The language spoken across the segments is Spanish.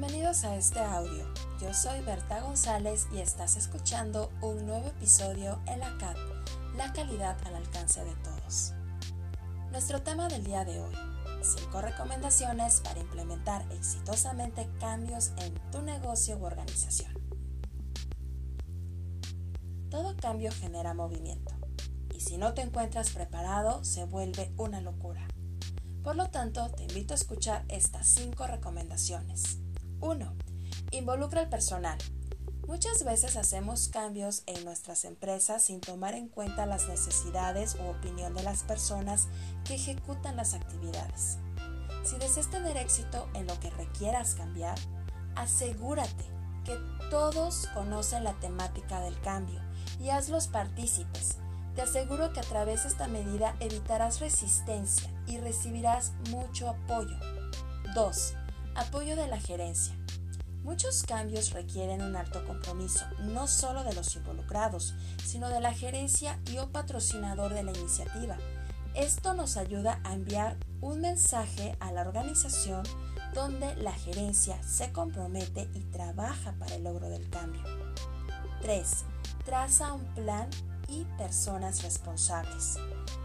Bienvenidos a este audio. Yo soy Berta González y estás escuchando un nuevo episodio en la CAT, la calidad al alcance de todos. Nuestro tema del día de hoy, 5 recomendaciones para implementar exitosamente cambios en tu negocio u organización. Todo cambio genera movimiento y si no te encuentras preparado se vuelve una locura. Por lo tanto, te invito a escuchar estas 5 recomendaciones. 1. Involucra al personal. Muchas veces hacemos cambios en nuestras empresas sin tomar en cuenta las necesidades u opinión de las personas que ejecutan las actividades. Si deseas tener éxito en lo que requieras cambiar, asegúrate que todos conocen la temática del cambio y hazlos partícipes. Te aseguro que a través de esta medida evitarás resistencia y recibirás mucho apoyo. 2 Apoyo de la gerencia. Muchos cambios requieren un alto compromiso, no solo de los involucrados, sino de la gerencia y o patrocinador de la iniciativa. Esto nos ayuda a enviar un mensaje a la organización donde la gerencia se compromete y trabaja para el logro del cambio. 3. Traza un plan y personas responsables.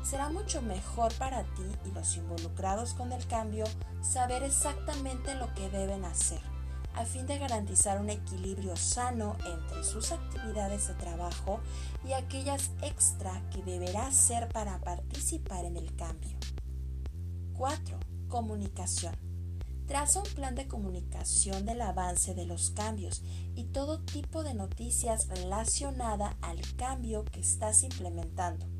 Será mucho mejor para ti y los involucrados con el cambio saber exactamente lo que deben hacer, a fin de garantizar un equilibrio sano entre sus actividades de trabajo y aquellas extra que deberá hacer para participar en el cambio. 4. Comunicación. Traza un plan de comunicación del avance de los cambios y todo tipo de noticias relacionada al cambio que estás implementando.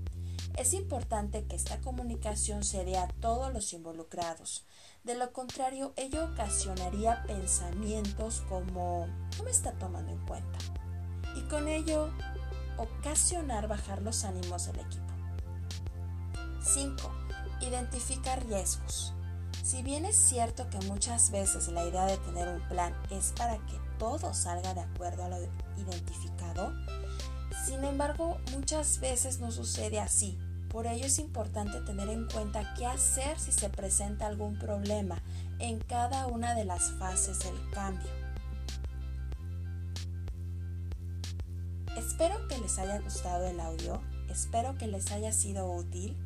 Es importante que esta comunicación se dé a todos los involucrados. De lo contrario, ello ocasionaría pensamientos como no me está tomando en cuenta. Y con ello ocasionar bajar los ánimos del equipo. 5. Identifica riesgos. Si bien es cierto que muchas veces la idea de tener un plan es para que todo salga de acuerdo a lo identificado, sin embargo muchas veces no sucede así. Por ello es importante tener en cuenta qué hacer si se presenta algún problema en cada una de las fases del cambio. Espero que les haya gustado el audio, espero que les haya sido útil.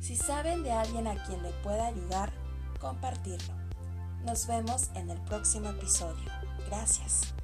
Si saben de alguien a quien le pueda ayudar, compartirlo. Nos vemos en el próximo episodio. Gracias.